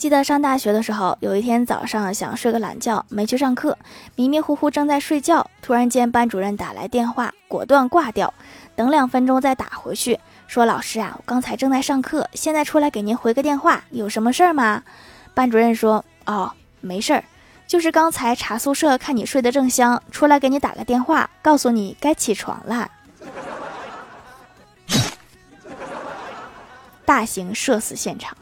记得上大学的时候，有一天早上想睡个懒觉，没去上课，迷迷糊糊正在睡觉。突然间班主任打来电话，果断挂掉。等两分钟再打回去，说：「老师啊，我刚才正在上课，现在出来给您回个电话。」有什么事儿吗？班主任说：「哦，没事儿。」就是刚才查宿舍，看你睡得正香，出来给你打个电话，告诉你该起床了。大型社死现场。